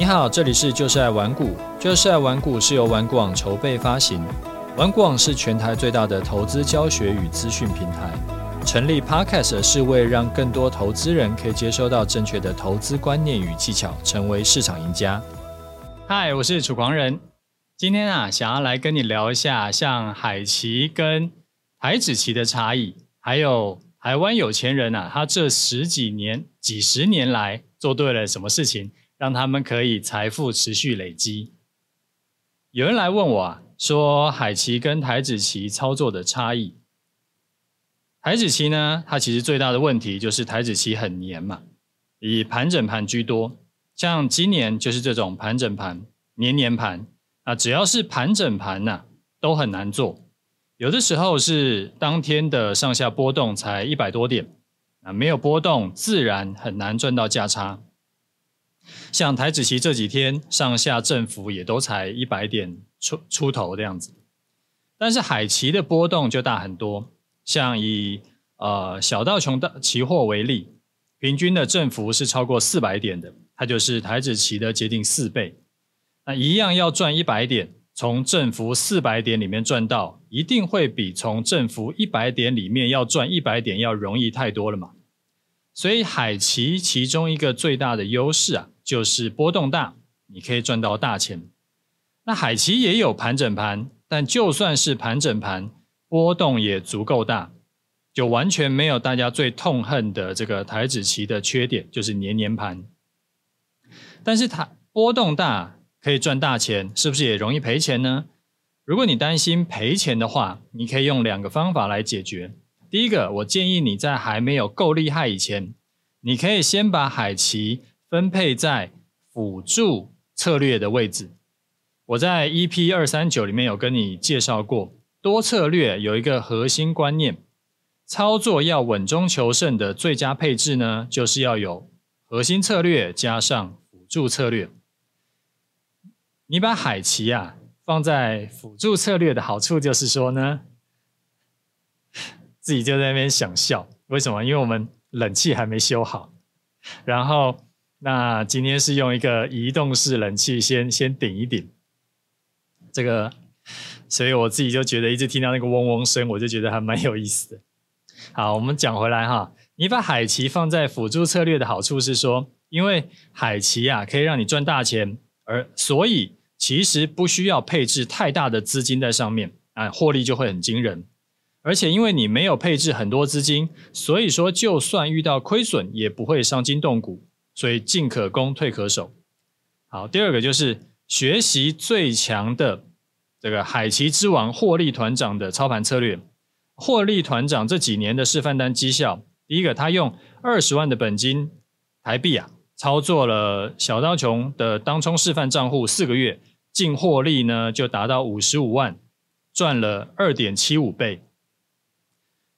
你好，这里是就是爱玩股。就是爱玩股是由玩股网筹备发行，玩股网是全台最大的投资教学与资讯平台。成立 Podcast 是为让更多投资人可以接收到正确的投资观念与技巧，成为市场赢家。嗨，我是楚狂人。今天啊，想要来跟你聊一下像海奇跟台指期的差异，还有台湾有钱人啊，他这十几年、几十年来做对了什么事情。让他们可以财富持续累积。有人来问我啊，说海期跟台指期操作的差异。台指期呢，它其实最大的问题就是台指期很黏嘛，以盘整盘居多。像今年就是这种盘整盘、黏黏盘啊，只要是盘整盘呐，都很难做。有的时候是当天的上下波动才一百多点啊，没有波动，自然很难赚到价差。像台指期这几天上下振幅也都才一百点出出头这样子，但是海期的波动就大很多。像以呃小道琼的期货为例，平均的振幅是超过四百点的，它就是台指期的接近四倍。那一样要赚一百点，从振幅四百点里面赚到，一定会比从振幅一百点里面要赚一百点要容易太多了嘛。所以海期其中一个最大的优势啊，就是波动大，你可以赚到大钱。那海期也有盘整盘，但就算是盘整盘，波动也足够大，就完全没有大家最痛恨的这个台指期的缺点，就是年年盘。但是它波动大可以赚大钱，是不是也容易赔钱呢？如果你担心赔钱的话，你可以用两个方法来解决。第一个，我建议你在还没有够厉害以前，你可以先把海奇分配在辅助策略的位置。我在 EP 二三九里面有跟你介绍过，多策略有一个核心观念，操作要稳中求胜的最佳配置呢，就是要有核心策略加上辅助策略。你把海奇啊放在辅助策略的好处就是说呢。自己就在那边想笑，为什么？因为我们冷气还没修好，然后那今天是用一个移动式冷气先先顶一顶，这个，所以我自己就觉得一直听到那个嗡嗡声，我就觉得还蛮有意思的。好，我们讲回来哈，你把海奇放在辅助策略的好处是说，因为海奇啊可以让你赚大钱，而所以其实不需要配置太大的资金在上面啊，获利就会很惊人。而且因为你没有配置很多资金，所以说就算遇到亏损也不会伤筋动骨，所以进可攻退可守。好，第二个就是学习最强的这个海奇之王获利团长的操盘策略。获利团长这几年的示范单绩效，第一个他用二十万的本金台币啊，操作了小刀琼的当冲示范账户四个月，净获利呢就达到五十五万，赚了二点七五倍。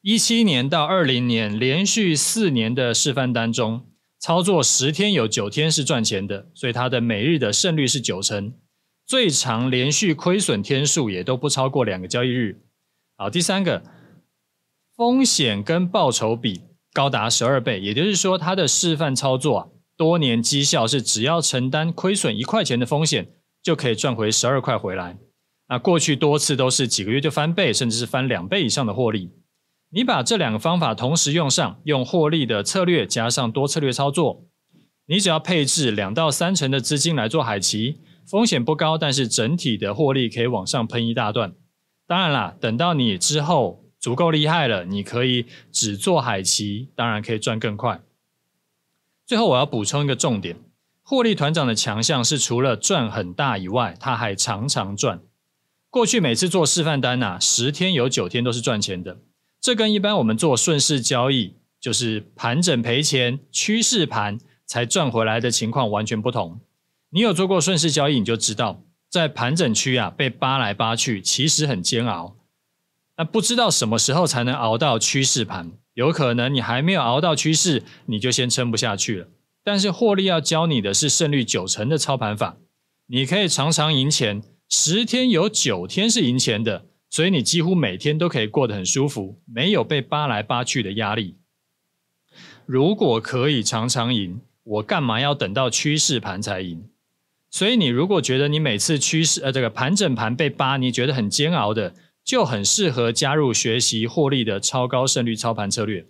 一七年到二零年连续四年的示范单中，操作十天有九天是赚钱的，所以它的每日的胜率是九成，最长连续亏损天数也都不超过两个交易日。好，第三个，风险跟报酬比高达十二倍，也就是说，它的示范操作啊，多年绩效是只要承担亏损一块钱的风险，就可以赚回十二块回来。那过去多次都是几个月就翻倍，甚至是翻两倍以上的获利。你把这两个方法同时用上，用获利的策略加上多策略操作，你只要配置两到三成的资金来做海期，风险不高，但是整体的获利可以往上喷一大段。当然啦，等到你之后足够厉害了，你可以只做海期，当然可以赚更快。最后我要补充一个重点，获利团长的强项是除了赚很大以外，他还常常赚。过去每次做示范单呐，十天有九天都是赚钱的。这跟一般我们做顺势交易，就是盘整赔钱，趋势盘才赚回来的情况完全不同。你有做过顺势交易，你就知道，在盘整区啊被扒来扒去，其实很煎熬。那不知道什么时候才能熬到趋势盘，有可能你还没有熬到趋势，你就先撑不下去了。但是获利要教你的是胜率九成的操盘法，你可以常常赢钱，十天有九天是赢钱的。所以你几乎每天都可以过得很舒服，没有被扒来扒去的压力。如果可以常常赢，我干嘛要等到趋势盘才赢？所以你如果觉得你每次趋势呃这个盘整盘被扒，你觉得很煎熬的，就很适合加入学习获利的超高胜率操盘策略。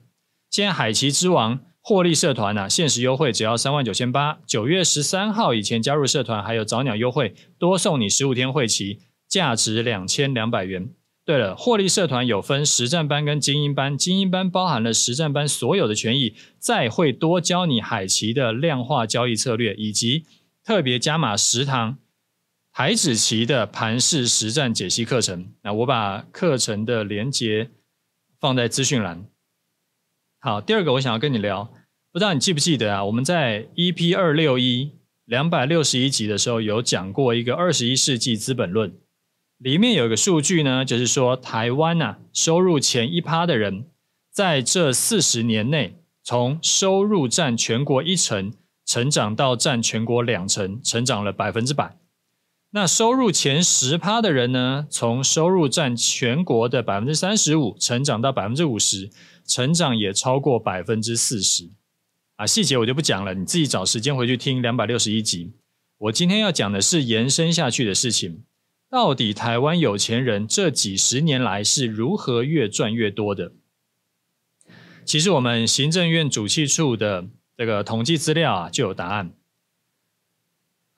现在海奇之王获利社团啊，限时优惠只要三万九千八，九月十三号以前加入社团还有早鸟优惠，多送你十五天会期，价值两千两百元。对了，获利社团有分实战班跟精英班，精英班包含了实战班所有的权益，再会多教你海奇的量化交易策略，以及特别加码十堂台指期的盘势实战解析课程。那我把课程的连结放在资讯栏。好，第二个我想要跟你聊，不知道你记不记得啊？我们在 EP 二六一两百六十一集的时候有讲过一个二十一世纪资本论。里面有一个数据呢，就是说台湾呐、啊，收入前一趴的人，在这四十年内，从收入占全国一成，成长到占全国两成，成长了百分之百。那收入前十趴的人呢，从收入占全国的百分之三十五，成长到百分之五十，成长也超过百分之四十。啊，细节我就不讲了，你自己找时间回去听两百六十一集。我今天要讲的是延伸下去的事情。到底台湾有钱人这几十年来是如何越赚越多的？其实我们行政院主计处的这个统计资料啊就有答案。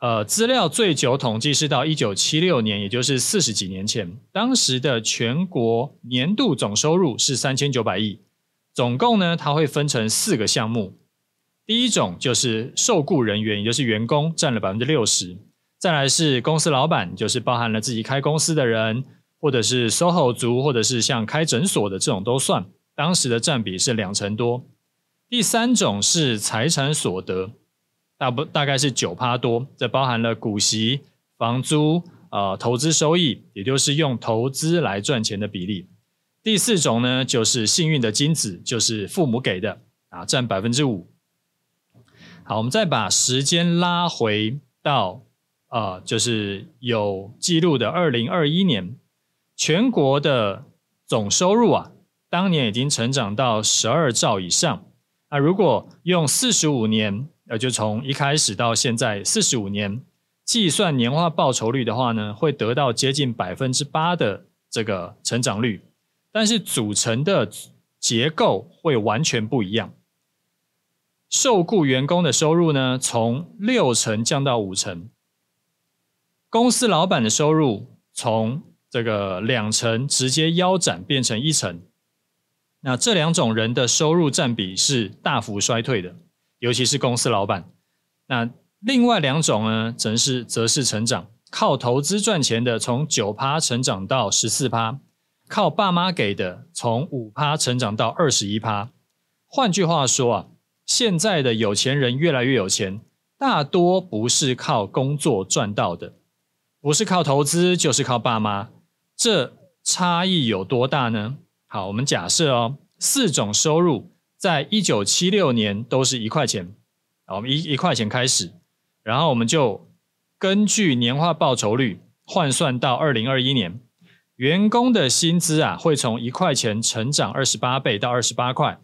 呃，资料最久统计是到一九七六年，也就是四十几年前，当时的全国年度总收入是三千九百亿，总共呢，它会分成四个项目。第一种就是受雇人员，也就是员工，占了百分之六十。再来是公司老板，就是包含了自己开公司的人，或者是 SOHO 族，或者是像开诊所的这种都算。当时的占比是两成多。第三种是财产所得，大不大概是九趴多，这包含了股息、房租、呃投资收益，也就是用投资来赚钱的比例。第四种呢，就是幸运的金子，就是父母给的啊，占百分之五。好，我们再把时间拉回到。啊、就是有记录的二零二一年，全国的总收入啊，当年已经成长到十二兆以上。那如果用四十五年，呃，就从一开始到现在四十五年计算年化报酬率的话呢，会得到接近百分之八的这个成长率。但是组成的结构会完全不一样。受雇员工的收入呢，从六成降到五成。公司老板的收入从这个两成直接腰斩变成一成，那这两种人的收入占比是大幅衰退的，尤其是公司老板。那另外两种呢，则是则是成长，靠投资赚钱的从九趴成长到十四趴，靠爸妈给的从五趴成长到二十一趴。换句话说啊，现在的有钱人越来越有钱，大多不是靠工作赚到的。不是靠投资，就是靠爸妈，这差异有多大呢？好，我们假设哦，四种收入在一九七六年都是一块钱，好，我们一一块钱开始，然后我们就根据年化报酬率换算到二零二一年，员工的薪资啊会从一块钱成长二十八倍到二十八块，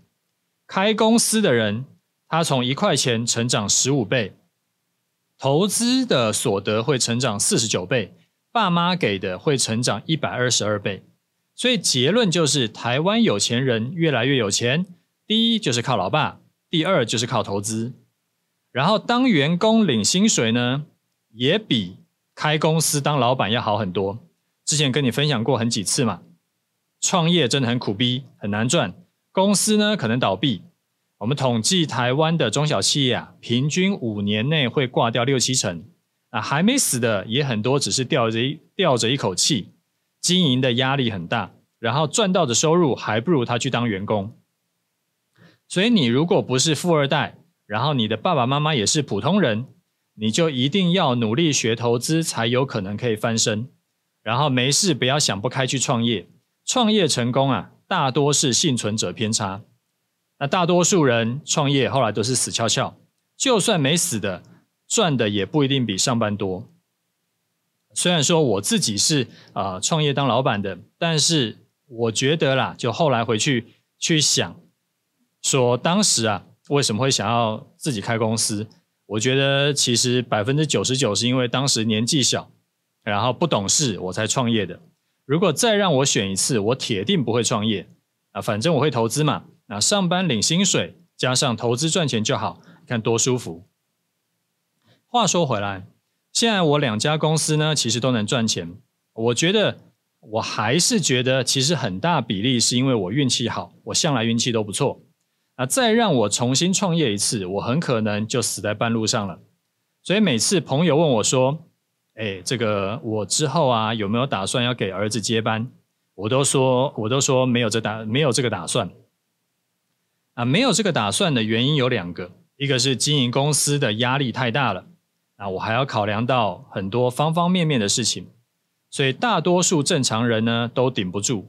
开公司的人他从一块钱成长十五倍。投资的所得会成长四十九倍，爸妈给的会成长一百二十二倍，所以结论就是台湾有钱人越来越有钱。第一就是靠老爸，第二就是靠投资，然后当员工领薪水呢，也比开公司当老板要好很多。之前跟你分享过很几次嘛，创业真的很苦逼，很难赚，公司呢可能倒闭。我们统计台湾的中小企业啊，平均五年内会挂掉六七成，啊，还没死的也很多，只是吊着一吊着一口气，经营的压力很大，然后赚到的收入还不如他去当员工。所以你如果不是富二代，然后你的爸爸妈妈也是普通人，你就一定要努力学投资，才有可能可以翻身。然后没事不要想不开去创业，创业成功啊，大多是幸存者偏差。那大多数人创业后来都是死翘翘，就算没死的，赚的也不一定比上班多。虽然说我自己是啊、创业当老板的，但是我觉得啦，就后来回去去想，说当时啊为什么会想要自己开公司？我觉得其实百分之九十九是因为当时年纪小，然后不懂事，我才创业的。如果再让我选一次，我铁定不会创业啊！反正我会投资嘛，那上班领薪水加上投资赚钱就好，看多舒服。话说回来，现在我两家公司呢，其实都能赚钱。我觉得我还是觉得，其实很大比例是因为我运气好，我向来运气都不错。那再让我重新创业一次，我很可能就死在半路上了。所以每次朋友问我说，哎，这个我之后啊有没有打算要给儿子接班？我都说，我都说没有这打，没有这个打算。啊，没有这个打算的原因有两个，一个是经营公司的压力太大了，啊，我还要考量到很多方方面面的事情，所以大多数正常人呢都顶不住，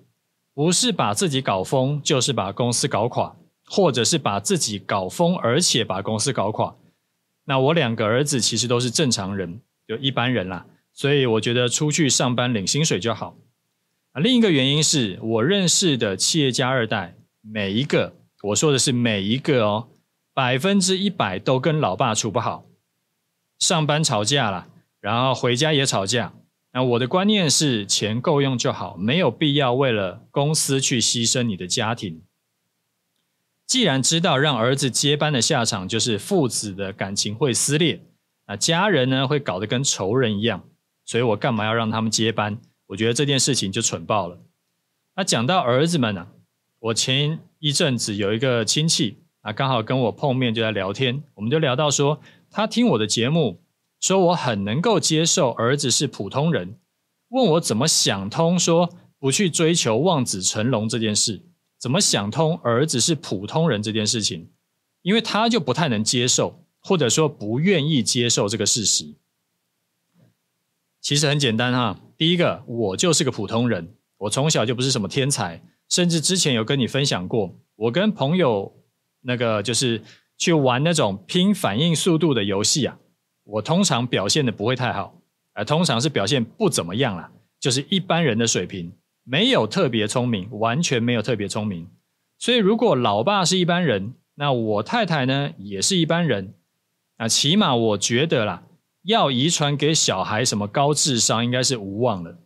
不是把自己搞疯，就是把公司搞垮，或者是把自己搞疯，而且把公司搞垮。那我两个儿子其实都是正常人。就一般人啦，所以我觉得出去上班领薪水就好。啊，另一个原因是我认识的企业家二代，每一个，我说的是每一个哦，百分之一百都跟老爸处不好，上班吵架了，然后回家也吵架。那我的观念是钱够用就好，没有必要为了公司去牺牲你的家庭。既然知道让儿子接班的下场就是父子的感情会撕裂。那家人呢，会搞得跟仇人一样，所以我干嘛要让他们接班？我觉得这件事情就蠢爆了。那讲到儿子们呢、我前一阵子有一个亲戚啊，刚好跟我碰面就在聊天，我们就聊到说，他听我的节目，说我很能够接受儿子是普通人，问我怎么想通说不去追求望子成龙这件事，怎么想通儿子是普通人这件事情，因为他就不太能接受。或者说不愿意接受这个事实，其实很简单哈。第一个，我就是个普通人，我从小就不是什么天才，甚至之前有跟你分享过，我跟朋友那个就是去玩那种拼反应速度的游戏啊，我通常表现的不会太好，啊，通常是表现不怎么样啦，就是一般人的水平，没有特别聪明，完全没有特别聪明。所以如果老爸是一般人，那我太太呢也是一般人。那起码我觉得啦，要遗传给小孩什么高智商，应该是无望了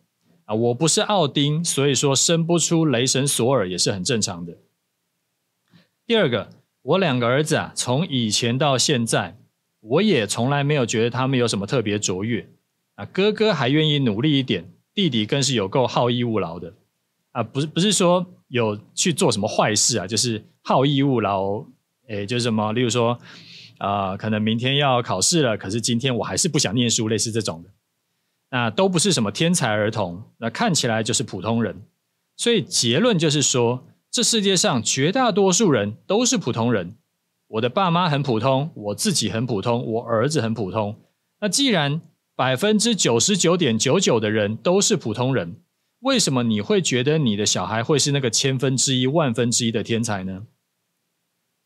啊！我不是奥丁，所以说生不出雷神索尔也是很正常的。第二个，我两个儿子啊，从以前到现在，我也从来没有觉得他们有什么特别卓越啊。哥哥还愿意努力一点，弟弟更是有够好逸恶劳的啊！不是不是说有去做什么坏事啊，就是好逸恶劳，诶，就是什么，例如说。啊、可能明天要考试了，可是今天我还是不想念书，类似这种的，那都不是什么天才儿童，那看起来就是普通人。所以结论就是说，这世界上绝大多数人都是普通人。我的爸妈很普通，我自己很普通，我儿子很普通。那既然百分之九十九点九九的人都是普通人，为什么你会觉得你的小孩会是那个千分之一、万分之一的天才呢？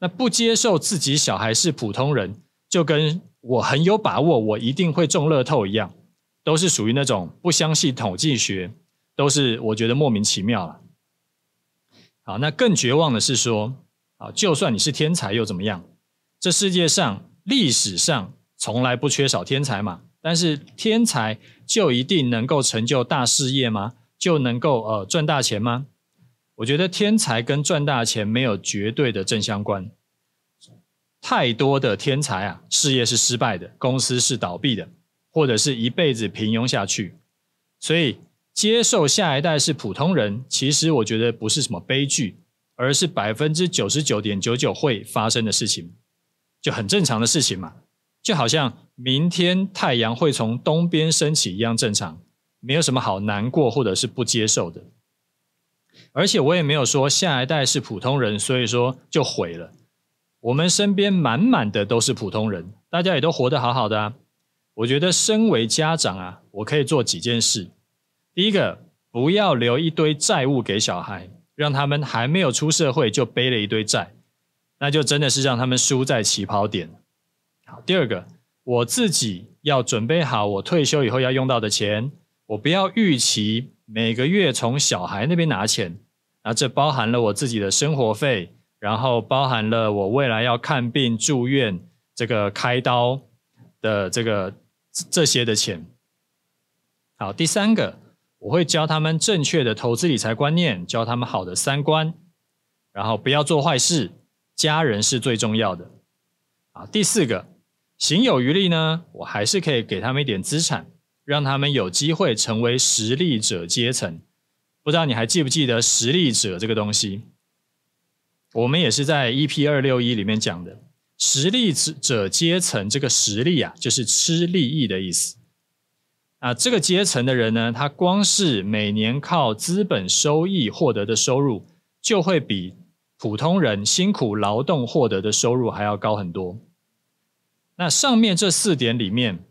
那不接受自己小孩是普通人，就跟我很有把握我一定会中乐透一样，都是属于那种不相信统计学，都是我觉得莫名其妙了。好，那更绝望的是说，啊，就算你是天才又怎么样？这世界上历史上从来不缺少天才嘛，但是天才就一定能够成就大事业吗？就能够呃赚大钱吗？我觉得天才跟赚大钱没有绝对的正相关，太多的天才啊，事业是失败的，公司是倒闭的，或者是一辈子平庸下去。所以接受下一代是普通人，其实我觉得不是什么悲剧，而是百分之九十九点九九会发生的事情，就很正常的事情嘛，就好像明天太阳会从东边升起一样正常，没有什么好难过或者是不接受的。而且我也没有说下一代是普通人，所以说就毁了。我们身边满满的都是普通人，大家也都活得好好的啊。我觉得身为家长啊，我可以做几件事。第一个，不要留一堆债务给小孩，让他们还没有出社会就背了一堆债，那就真的是让他们输在起跑点。好，第二个，我自己要准备好我退休以后要用到的钱，我不要预期。每个月从小孩那边拿钱，那这包含了我自己的生活费，然后包含了我未来要看病住院这个开刀的这个这些的钱。好，第三个，我会教他们正确的投资理财观念，教他们好的三观，然后不要做坏事，家人是最重要的。啊，第四个，行有余力呢，我还是可以给他们一点资产，让他们有机会成为实力者阶层。不知道你还记不记得实力者这个东西？我们也是在 EP 二六一里面讲的，实力者阶层这个实力啊，就是吃利益的意思。啊，这个阶层的人呢，他光是每年靠资本收益获得的收入，就会比普通人辛苦劳动获得的收入还要高很多。那上面这四点里面，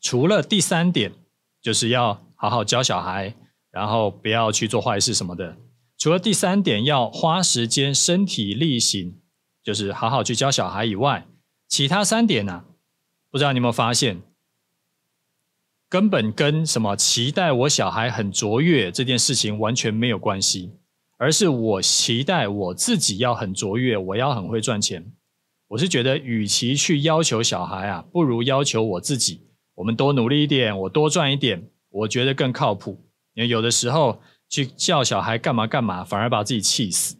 除了第三点，就是要好好教小孩，然后不要去做坏事什么的。除了第三点要花时间身体力行，就是好好去教小孩以外，其他三点呢，不知道你有没有发现？根本跟什么期待我小孩很卓越这件事情完全没有关系，而是我期待我自己要很卓越，我要很会赚钱。我是觉得，与其去要求小孩啊，不如要求我自己。我们多努力一点，我多赚一点，我觉得更靠谱。因为有的时候去叫小孩干嘛干嘛，反而把自己气死。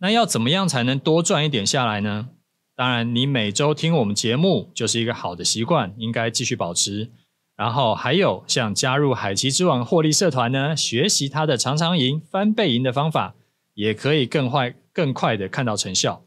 那要怎么样才能多赚一点下来呢？当然，你每周听我们节目就是一个好的习惯，应该继续保持。然后还有像加入海奇之王获利社团呢，学习他的常常赢、翻倍赢的方法，也可以更快、更快的看到成效。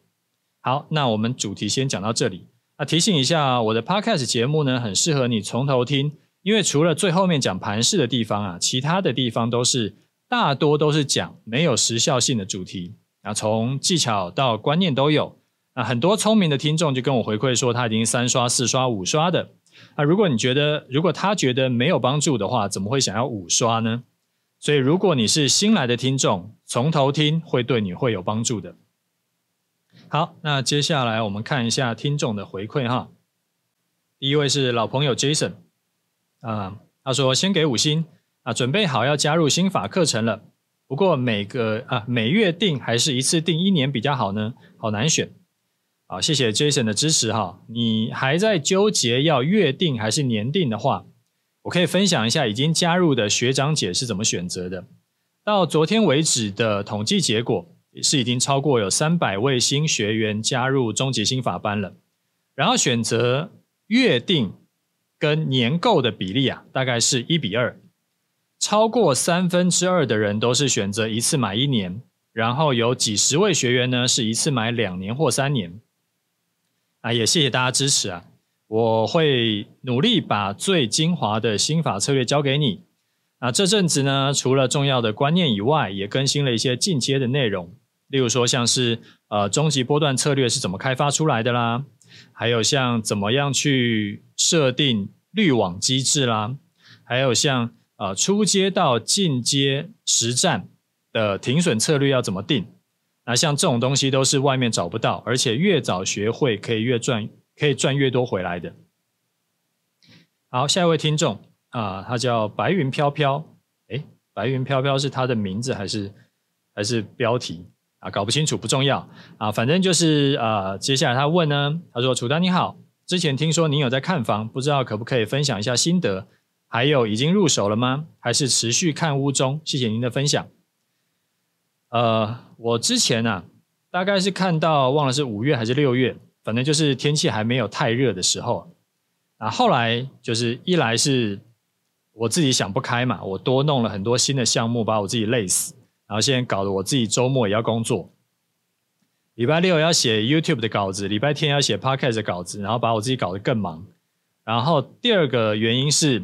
好，那我们主题先讲到这里。那提醒一下，我的 Podcast 节目呢，很适合你从头听，因为除了最后面讲盘势的地方啊，其他的地方都是大多都是讲没有时效性的主题。那从技巧到观念都有。啊，很多聪明的听众就跟我回馈说，他已经三刷、四刷、五刷的。啊，如果你觉得，如果他觉得没有帮助的话，怎么会想要五刷呢？所以，如果你是新来的听众，从头听会对你会有帮助的。好，那接下来我们看一下听众的回馈哈。第一位是老朋友 Jason，啊，他说先给五星啊，准备好要加入心法课程了。不过每个啊每月定还是一次定一年比较好呢？好难选。好，谢谢 Jason 的支持哈。你还在纠结要月定还是年定的话，我可以分享一下已经加入的学长姐是怎么选择的。到昨天为止的统计结果是已经超过有三百位新学员加入终极心法班了。然后选择月定跟年购的比例啊，大概是一比二。超过三分之二的人都是选择一次买一年，然后有几十位学员呢是一次买两年或三年。啊，也谢谢大家支持啊！我会努力把最精华的心法策略教给你。啊，这阵子呢，除了重要的观念以外，也更新了一些进阶的内容，例如说像是呃终极波段策略是怎么开发出来的啦，还有像怎么样去设定滤网机制啦，还有像呃初阶到进阶实战的停损策略要怎么定。那像这种东西都是外面找不到，而且越早学会可以越赚，可以赚越多回来的。好，下一位听众啊，他叫白云飘飘，诶，白云飘飘是他的名字还是还是标题啊？搞不清楚，不重要啊，反正就是啊，接下来他问呢，他说：“楚丹你好，之前听说您有在看房，不知道可不可以分享一下心得？还有已经入手了吗？还是持续看屋中？谢谢您的分享。”呃，我之前啊，大概是看到忘了是五月还是六月，反正就是天气还没有太热的时候。啊，后来就是一来是我自己想不开嘛，我多弄了很多新的项目，把我自己累死。然后现在搞得我自己周末也要工作，礼拜六要写 YouTube 的稿子，礼拜天要写 Podcast 的稿子，然后把我自己搞得更忙。然后第二个原因是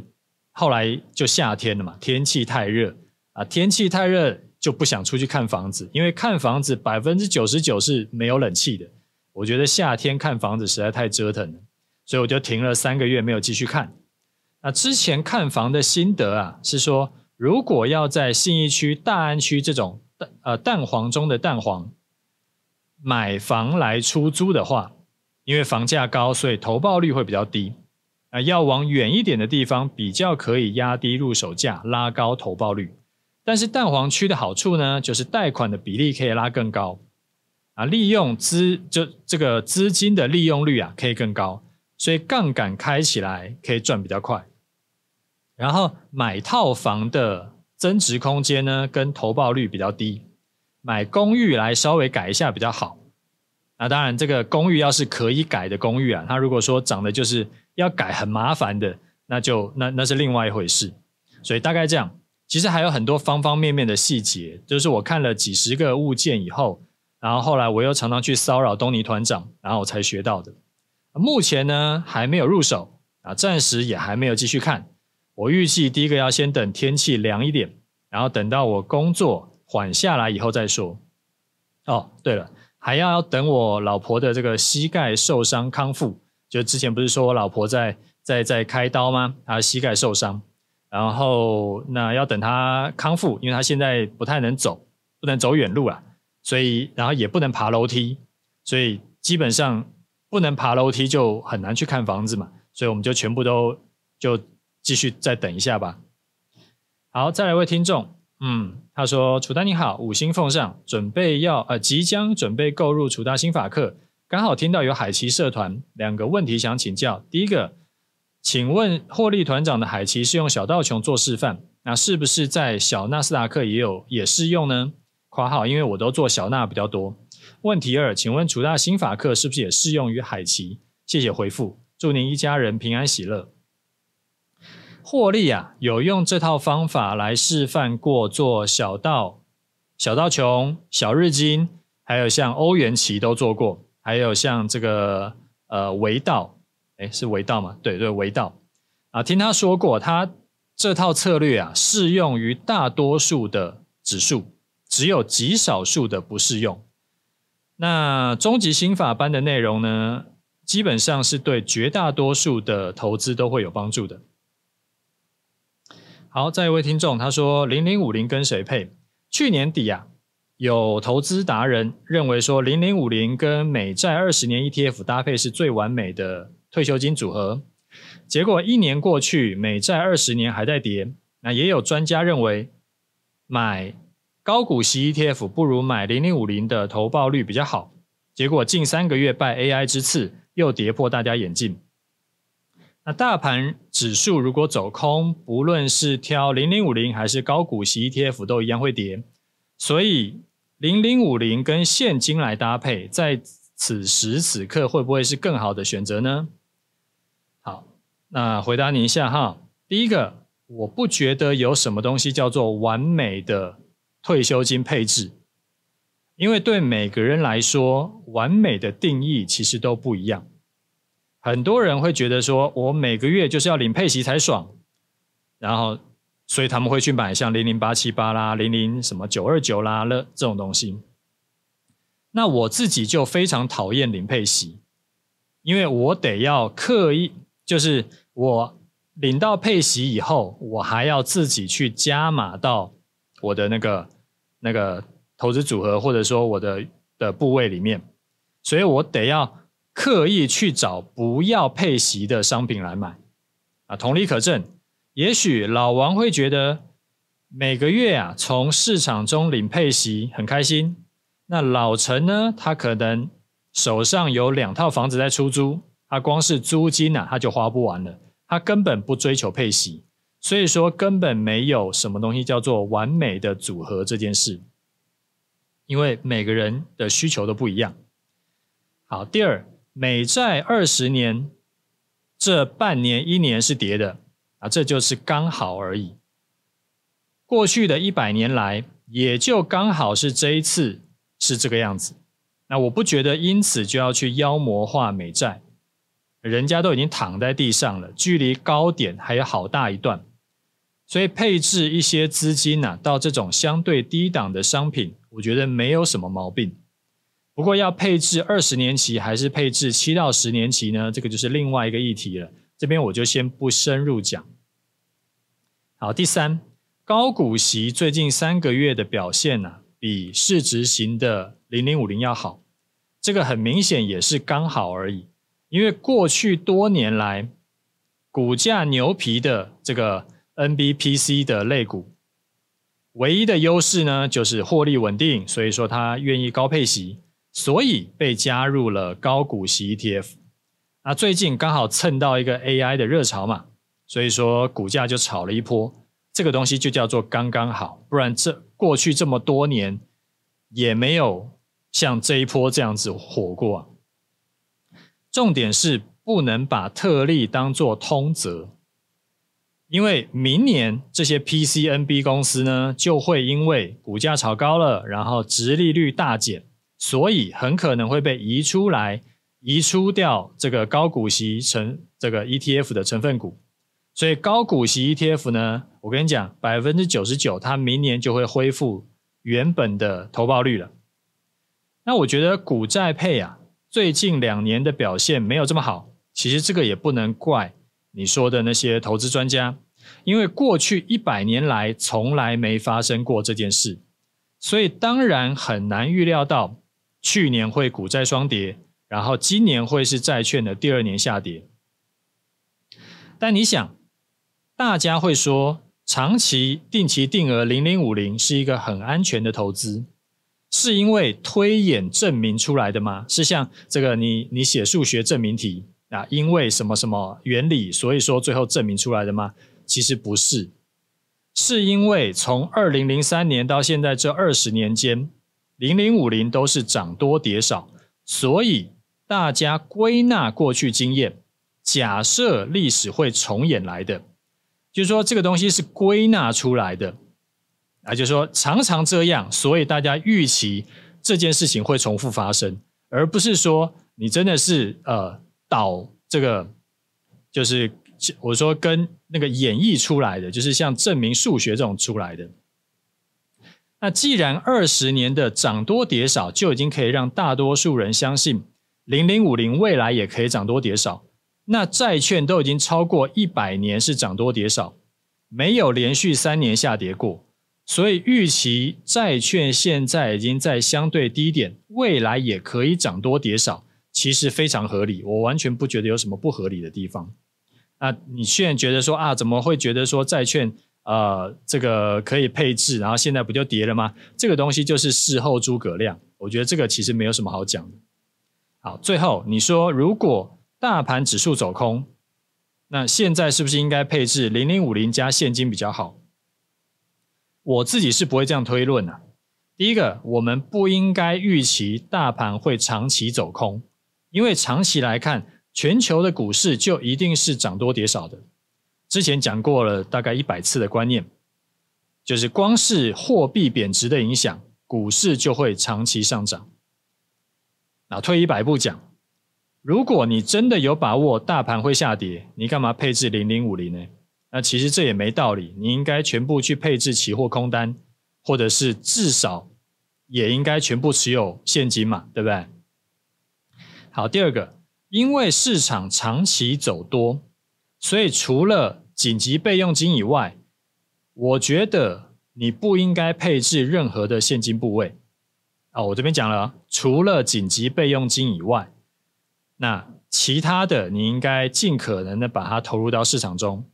后来就夏天了嘛，天气太热啊，天气太热。就不想出去看房子，因为看房子百分之九十九是没有冷气的。我觉得夏天看房子实在太折腾了，所以我就停了三个月没有继续看。那之前看房的心得啊，是说如果要在信义区、大安区这种蛋呃蛋黄中的蛋黄买房来出租的话，因为房价高，所以投报率会比较低。要往远一点的地方，比较可以压低入手价，拉高投报率。但是蛋黄区的好处呢，就是贷款的比例可以拉更高啊，利用资就这个资金的利用率啊可以更高，所以杠杆开起来可以赚比较快。然后买套房的增值空间呢，跟投报率比较低，买公寓来稍微改一下比较好。那当然，这个公寓要是可以改的公寓啊，它如果说长得就是要改很麻烦的，那就那那是另外一回事。所以大概这样，其实还有很多方方面面的细节，就是我看了几十个物件以后，然后后来我又常常去骚扰东尼团长，然后我才学到的。目前呢还没有入手啊，暂时也还没有继续看。我预计第一个要先等天气凉一点，然后等到我工作缓下来以后再说。哦，对了。还要等我老婆的这个膝盖受伤康复，就之前不是说我老婆在在在开刀吗？她膝盖受伤，然后那要等她康复，因为她现在不太能走，不能走远路啊，所以然后也不能爬楼梯，所以基本上不能爬楼梯就很难去看房子嘛，所以我们就全部都就继续再等一下吧。好，再来一位听众。嗯，他说：“楚大你好，五星奉上，准备要呃，即将准备购入楚大新法课，刚好听到有海奇社团，两个问题想请教。第一个，请问获利团长的海奇是用小道琼做示范，那是不是在小纳斯达克也有也适用呢？括号，因为我都做小纳比较多。问题二，请问楚大新法课是不是也适用于海奇？谢谢回复，祝您一家人平安喜乐。”获利啊，有用这套方法来示范过做小道、小道琼、小日经，还有像欧元期都做过，还有像这个呃维道，诶是维道吗？对对，维道啊，听他说过，他这套策略啊适用于大多数的指数，只有极少数的不适用。那终极心法班的内容呢，基本上是对绝大多数的投资都会有帮助的。好，再一位听众，他说零零五零跟谁配？去年底啊，有投资达人认为说零零五零跟美债二十年 ETF 搭配是最完美的退休金组合。结果一年过去，美债二十年还在跌。那也有专家认为买高股息 ETF 不如买零零五零的投报率比较好。结果近三个月拜 AI 之赐，又跌破大家眼镜。那大盘指数如果走空，不论是挑零零五零还是高股息 ETF 都一样会跌，所以零零五零跟现金来搭配，在此时此刻会不会是更好的选择呢？好，那回答你一下哈。第一个，我不觉得有什么东西叫做完美的退休金配置，因为对每个人来说，完美的定义其实都不一样。很多人会觉得说，我每个月就是要领配息才爽，然后所以他们会去买像零零八七八啦、零零什么九二九啦了这种东西。那我自己就非常讨厌领配息，因为我得要刻意，就是我领到配息以后，我还要自己去加码到我的那个那个投资组合，或者说我的的部位里面，所以我得要。刻意去找不要配息的商品来买啊，同理可证。也许老王会觉得每个月啊从市场中领配息很开心。那老陈呢，他可能手上有两套房子在出租，他光是租金啊他就花不完了，他根本不追求配息，所以说根本没有什么东西叫做完美的组合这件事，因为每个人的需求都不一样。好，第二。美债二十年，这半年一年是跌的啊，这就是刚好而已。过去的一百年来，也就刚好是这一次是这个样子。那我不觉得因此就要去妖魔化美债，人家都已经躺在地上了，距离高点还有好大一段，所以配置一些资金呢，到这种相对低档的商品，我觉得没有什么毛病。不过要配置二十年期还是配置七到十年期呢？这个就是另外一个议题了。这边我就先不深入讲。好，第三，高股息最近三个月的表现呢、比市值型的零零五零要好。这个很明显也是刚好而已。因为过去多年来股价牛皮的这个 NBPC 的类股，唯一的优势呢就是获利稳定，所以说它愿意高配息。所以被加入了高股息 ETF 那最近刚好蹭到一个 AI 的热潮嘛，所以说股价就炒了一波。这个东西就叫做刚刚好，不然这过去这么多年也没有像这一波这样子火过。重点是不能把特例当做通则，因为明年这些 PCNB 公司呢，就会因为股价炒高了，然后殖利率大减，所以很可能会被移出来，移出掉这个高股息成这个 ETF 的成分股。所以高股息 ETF 呢，我跟你讲，百分之九十九，它明年就会恢复原本的投报率了。那我觉得股债配啊，最近两年的表现没有这么好。其实这个也不能怪你说的那些投资专家，因为过去一百年来从来没发生过这件事，所以当然很难预料到去年会股债双跌，然后今年会是债券的第二年下跌。但你想，大家会说，长期定期定额零零五零是一个很安全的投资，是因为推演证明出来的吗？是像这个你你写数学证明题啊，因为什么什么原理，所以说最后证明出来的吗？其实不是，是因为从二零零三年到现在这二十年间，零零五零都是涨多跌少，所以大家归纳过去经验，假设历史会重演来的。就是说，这个东西是归纳出来的啊，就是说常常这样，所以大家预期这件事情会重复发生，而不是说你真的是呃导这个，就是我说跟那个演绎出来的，就是像证明数学这种出来的。那既然二十年的涨多跌少就已经可以让大多数人相信零零五零未来也可以涨多跌少。那债券都已经超过一百年是涨多跌少，没有连续三年下跌过，所以预期债券现在已经在相对低点，未来也可以涨多跌少，其实非常合理，我完全不觉得有什么不合理的地方。那你现在觉得说啊，怎么会觉得说债券呃这个可以配置，然后现在不就跌了吗？这个东西就是事后诸葛亮，我觉得这个其实没有什么好讲的。好，最后你说如果。大盘指数走空，那现在是不是应该配置零零五零加现金比较好？我自己是不会这样推论的。第一个，我们不应该预期大盘会长期走空，因为长期来看，全球的股市就一定是涨多跌少的。之前讲过了大概一百次的观念，就是光是货币贬值的影响，股市就会长期上涨。那退一百步讲。如果你真的有把握大盘会下跌，你干嘛配置零零五零呢？那其实这也没道理，你应该全部去配置期货空单，或者是至少也应该全部持有现金嘛，对不对？好，第二个，因为市场长期走多，所以除了紧急备用金以外，我觉得你不应该配置任何的现金部位。哦，我这边讲了，除了紧急备用金以外。那其他的，你应该尽可能的把它投入到市场中，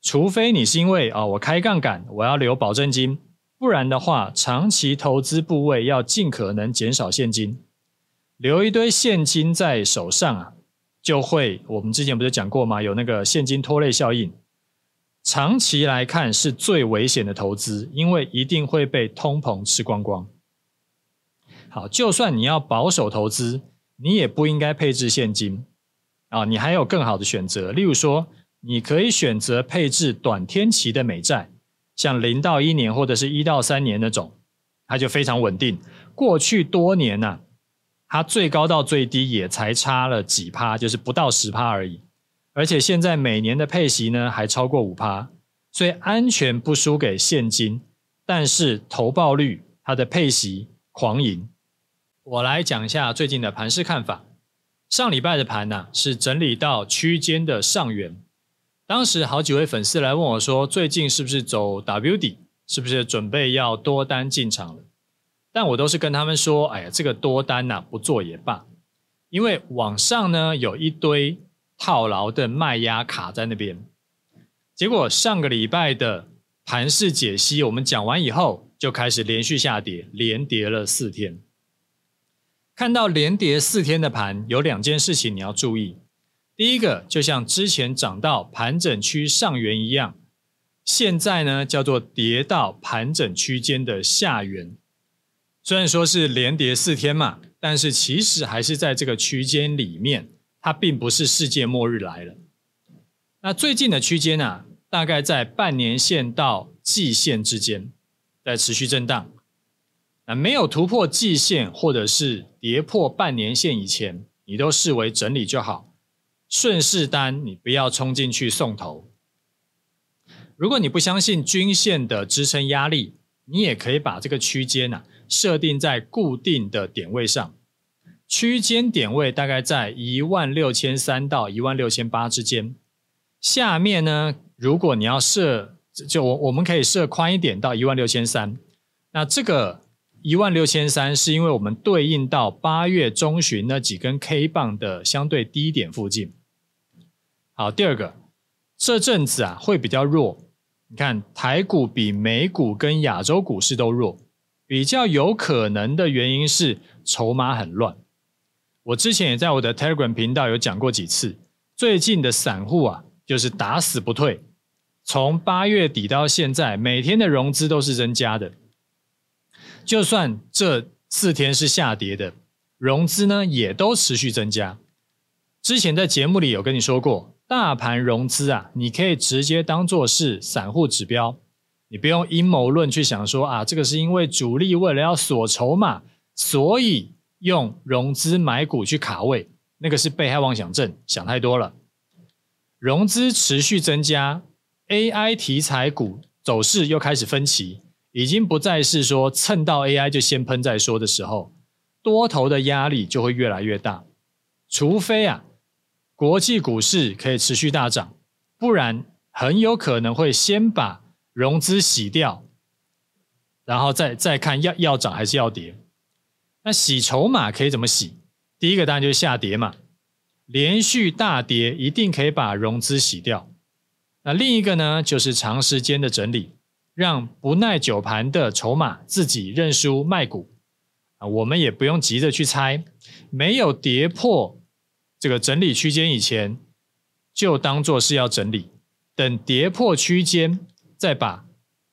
除非你是因为啊、我开杠杆，我要留保证金，不然的话，长期投资部位要尽可能减少现金，留一堆现金在手上啊，就会我们之前不是讲过吗？有那个现金拖累效应，长期来看是最危险的投资，因为一定会被通膨吃光光。好，就算你要保守投资。你也不应该配置现金啊！你还有更好的选择，例如说，你可以选择配置短天期的美债，像零到一年或者是一到三年那种，它就非常稳定。过去多年呐、啊，它最高到最低也才差了几趴，就是不到十趴而已。而且现在每年的配息呢，还超过五趴，所以安全不输给现金，但是投报率它的配息狂赢。我来讲一下最近的盘势看法。上礼拜的盘呢、是整理到区间的上缘。当时好几位粉丝来问我说，最近是不是走 W 底，是不是准备要多单进场了？但我都是跟他们说，哎呀，这个多单呐、啊，不做也罢，因为网上呢有一堆套牢的卖压卡在那边。结果上个礼拜的盘市解析，我们讲完以后，就开始连续下跌，连跌了四天。看到连跌四天的盘，有两件事情你要注意。第一个就像之前涨到盘整区上缘一样，现在呢叫做跌到盘整区间的下缘。虽然说是连跌四天嘛，但是其实还是在这个区间里面，它并不是世界末日来了。那最近的区间啊，大概在半年线到季线之间，在持续震荡。那没有突破季线或者是跌破半年线以前，你都视为整理就好。顺势单你不要冲进去送头。如果你不相信均线的支撑压力，你也可以把这个区间呐设定在固定的点位上，区间点位大概在一万六千三到一万六千八之间。下面呢，如果你要设，就我我们可以设宽一点到一万六千三。那这个。一万六千三是因为我们对应到八月中旬那几根 K 棒的相对低点附近。好，第二个，这阵子啊会比较弱。你看台股比美股跟亚洲股市都弱，比较有可能的原因是筹码很乱。我之前也在我的 Telegram 频道有讲过几次，最近的散户啊就是打死不退，从八月底到现在，每天的融资都是增加的。就算这四天是下跌的，融资呢也都持续增加。之前在节目里有跟你说过，大盘融资啊，你可以直接当做是散户指标，你不用阴谋论去想说啊，这个是因为主力为了要锁筹码，所以用融资买股去卡位，那个是被害妄想症，想太多了。融资持续增加，AI 题材股走势又开始分歧。已经不再是说蹭到 AI 就先喷再说的时候，多头的压力就会越来越大。除非啊，国际股市可以持续大涨，不然很有可能会先把融资洗掉，然后再再看要要涨还是要跌。那洗筹码可以怎么洗？第一个当然就是下跌嘛，连续大跌一定可以把融资洗掉。那另一个呢，就是长时间的整理。让不耐久盘的筹码自己认输卖股啊，我们也不用急着去猜，没有跌破这个整理区间以前，就当做是要整理，等跌破区间再把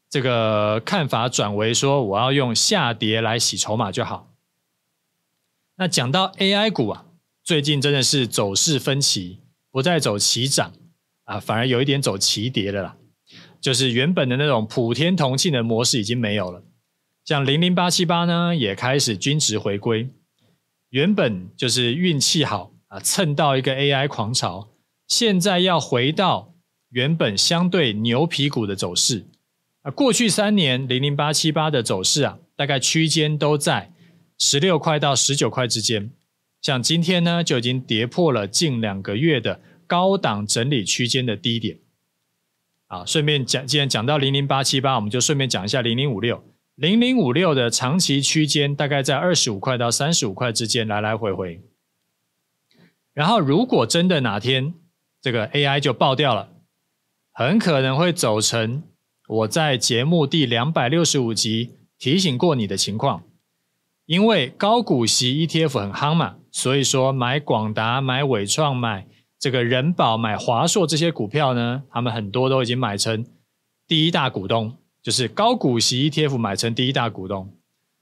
这个看法转为说我要用下跌来洗筹码就好。那讲到 AI 股啊，最近真的是走势分歧，不再走齐涨啊，反而有一点走齐跌的啦。就是原本的那种普天同庆的模式已经没有了，像零零八七八呢也开始均值回归，原本就是运气好啊蹭到一个 AI 狂潮，现在要回到原本相对牛皮股的走势啊。过去三年零零八七八的走势啊，大概区间都在十六块到十九块之间，像今天呢就已经跌破了近两个月的高档整理区间的低点。啊，顺便讲，既然讲到零零八七八，我们就顺便讲一下零零五六。零零五六的长期区间大概在二十五块到三十五块之间来来回回。然后，如果真的哪天这个 AI 就爆掉了，很可能会走成我在节目第两百六十五集提醒过你的情况。因为高股息 ETF 很夯嘛，所以说买广达、买纬创、买。这个人保买华硕这些股票呢，他们很多都已经买成第一大股东，就是高股息 ETF 买成第一大股东，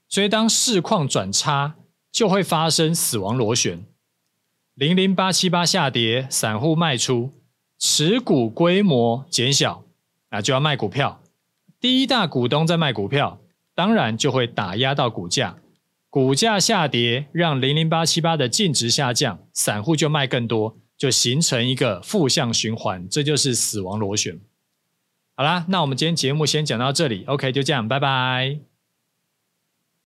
所以当市况转差，就会发生死亡螺旋。零零八七八下跌，散户卖出，持股规模减小，那就要卖股票。第一大股东在卖股票，当然就会打压到股价，股价下跌，让零零八七八的净值下降，散户就卖更多。就形成一个负向循环，这就是死亡螺旋。好啦，那我们今天节目先讲到这里，OK，就这样，拜拜。